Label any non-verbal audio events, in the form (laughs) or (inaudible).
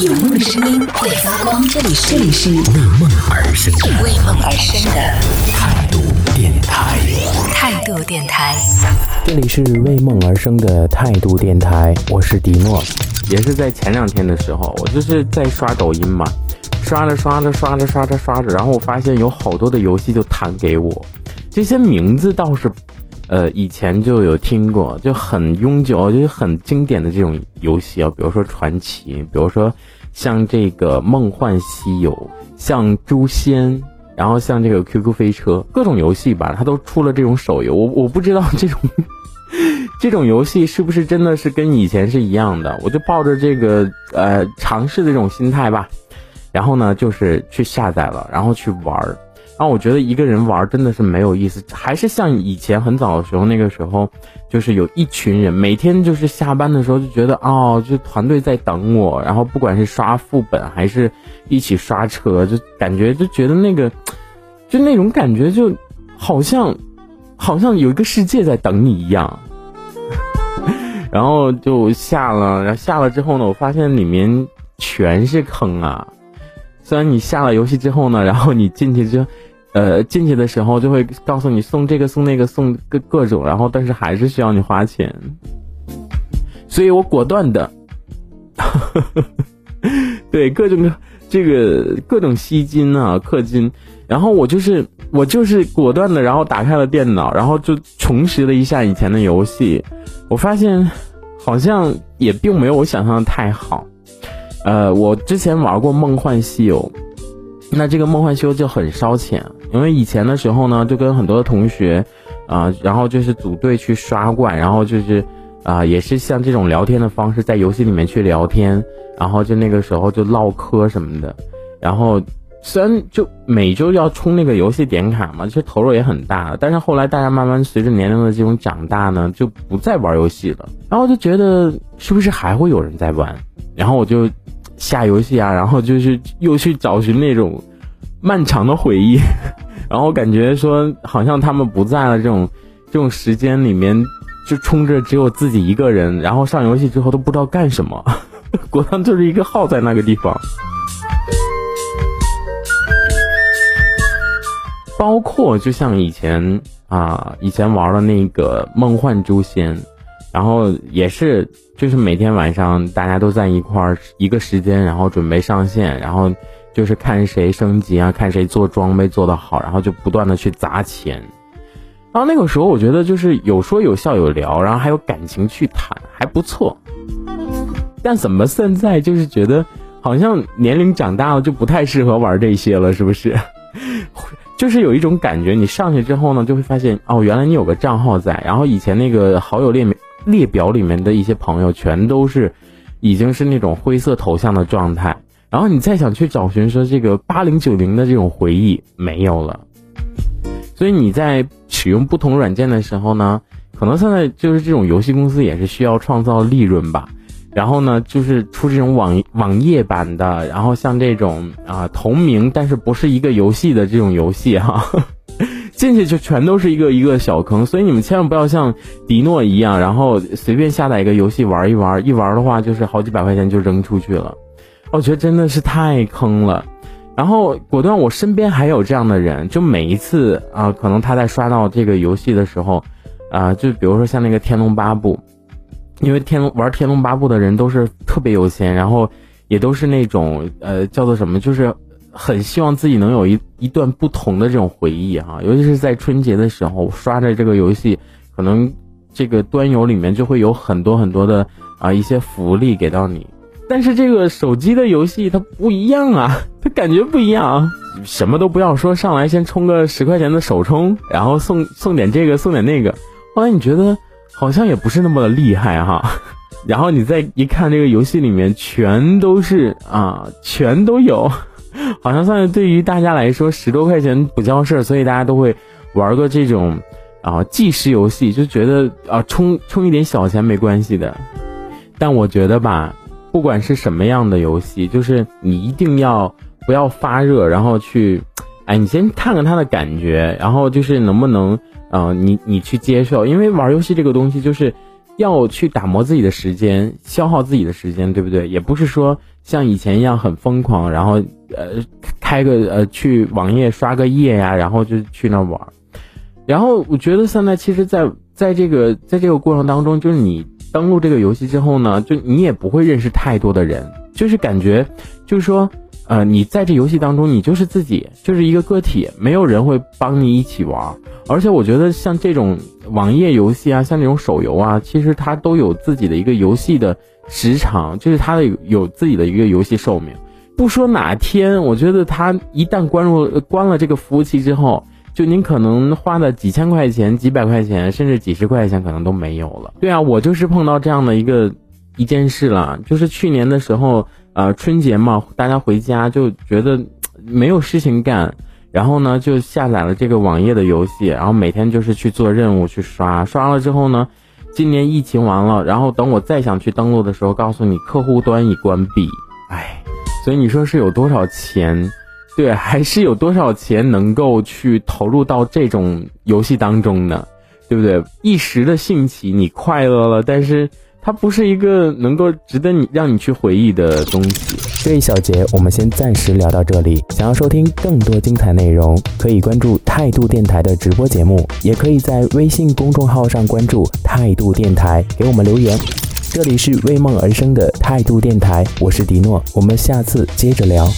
有梦的声音会发光，这里是这里是为梦而生的为梦而生的态度电台。态度电台。这里是为梦而生的态度电台，我是迪诺。也是在前两天的时候，我就是在刷抖音嘛，刷着刷着刷着刷着刷着，然后我发现有好多的游戏就弹给我，这些名字倒是。呃，以前就有听过，就很永久，就是很经典的这种游戏啊，比如说传奇，比如说像这个梦幻西游，像诛仙，然后像这个 QQ 飞车，各种游戏吧，它都出了这种手游。我我不知道这种 (laughs) 这种游戏是不是真的是跟以前是一样的，我就抱着这个呃尝试的这种心态吧，然后呢，就是去下载了，然后去玩儿。然后我觉得一个人玩真的是没有意思，还是像以前很早的时候，那个时候就是有一群人，每天就是下班的时候就觉得哦，就团队在等我，然后不管是刷副本还是一起刷车，就感觉就觉得那个，就那种感觉就好像好像有一个世界在等你一样。(laughs) 然后就下了，然后下了之后呢，我发现里面全是坑啊。虽然你下了游戏之后呢，(laughs) 然后你进去之。呃，进去的时候就会告诉你送这个送那个送各各种，然后但是还是需要你花钱，所以我果断的，(laughs) 对各种这个各种吸金啊氪金，然后我就是我就是果断的，然后打开了电脑，然后就重拾了一下以前的游戏，我发现好像也并没有我想象的太好，呃，我之前玩过梦幻西游。那这个梦幻西游就很烧钱，因为以前的时候呢，就跟很多同学，啊，然后就是组队去刷怪，然后就是，啊，也是像这种聊天的方式，在游戏里面去聊天，然后就那个时候就唠嗑什么的，然后虽然就每周要充那个游戏点卡嘛，其实投入也很大，但是后来大家慢慢随着年龄的这种长大呢，就不再玩游戏了，然后就觉得是不是还会有人在玩，然后我就。下游戏啊，然后就是又去找寻那种漫长的回忆，(laughs) 然后感觉说好像他们不在了，这种这种时间里面就冲着只有自己一个人，然后上游戏之后都不知道干什么，(laughs) 果断就是一个耗在那个地方。包括就像以前啊，以前玩的那个梦幻诛仙。然后也是，就是每天晚上大家都在一块儿一个时间，然后准备上线，然后就是看谁升级啊，看谁做装备做得好，然后就不断的去砸钱。然后那个时候我觉得就是有说有笑有聊，然后还有感情去谈，还不错。但怎么现在就是觉得好像年龄长大了就不太适合玩这些了，是不是？就是有一种感觉，你上去之后呢，就会发现哦，原来你有个账号在，然后以前那个好友列。列表里面的一些朋友全都是，已经是那种灰色头像的状态，然后你再想去找寻说这个八零九零的这种回忆没有了，所以你在使用不同软件的时候呢，可能现在就是这种游戏公司也是需要创造利润吧，然后呢就是出这种网网页版的，然后像这种啊同名但是不是一个游戏的这种游戏哈。(laughs) 进去就全都是一个一个小坑，所以你们千万不要像迪诺一样，然后随便下载一个游戏玩一玩，一玩的话就是好几百块钱就扔出去了，我觉得真的是太坑了。然后果断，我身边还有这样的人，就每一次啊，可能他在刷到这个游戏的时候，啊，就比如说像那个《天龙八部》，因为天龙玩《天龙八部》的人都是特别有钱，然后也都是那种呃叫做什么，就是。很希望自己能有一一段不同的这种回忆哈，尤其是在春节的时候刷着这个游戏，可能这个端游里面就会有很多很多的啊一些福利给到你。但是这个手机的游戏它不一样啊，它感觉不一样，啊什么都不要说，上来先充个十块钱的首充，然后送送点这个送点那个，后来你觉得好像也不是那么的厉害哈，(laughs) 然后你再一看这个游戏里面全都是啊，全都有。(laughs) 好像算是对于大家来说十多块钱不叫事儿，所以大家都会玩个这种啊计时游戏，就觉得啊充充一点小钱没关系的。但我觉得吧，不管是什么样的游戏，就是你一定要不要发热，然后去，哎，你先看看它的感觉，然后就是能不能啊你你去接受，因为玩游戏这个东西就是。要去打磨自己的时间，消耗自己的时间，对不对？也不是说像以前一样很疯狂，然后呃开个呃去网页刷个页呀，然后就去那玩。然后我觉得现在其实，在在这个在这个过程当中，就是你登录这个游戏之后呢，就你也不会认识太多的人，就是感觉就是说。呃，你在这游戏当中，你就是自己，就是一个个体，没有人会帮你一起玩。而且我觉得像这种网页游戏啊，像这种手游啊，其实它都有自己的一个游戏的时长，就是它的有自己的一个游戏寿命。不说哪天，我觉得它一旦关入关了这个服务器之后，就您可能花的几千块钱、几百块钱，甚至几十块钱，可能都没有了。对啊，我就是碰到这样的一个一件事了，就是去年的时候。呃，春节嘛，大家回家就觉得没有事情干，然后呢，就下载了这个网页的游戏，然后每天就是去做任务去刷，刷了之后呢，今年疫情完了，然后等我再想去登录的时候，告诉你客户端已关闭，哎，所以你说是有多少钱？对，还是有多少钱能够去投入到这种游戏当中呢？对不对？一时的兴起，你快乐了，但是。它不是一个能够值得你让你去回忆的东西。这一小节我们先暂时聊到这里。想要收听更多精彩内容，可以关注态度电台的直播节目，也可以在微信公众号上关注态度电台，给我们留言。这里是为梦而生的态度电台，我是迪诺，我们下次接着聊。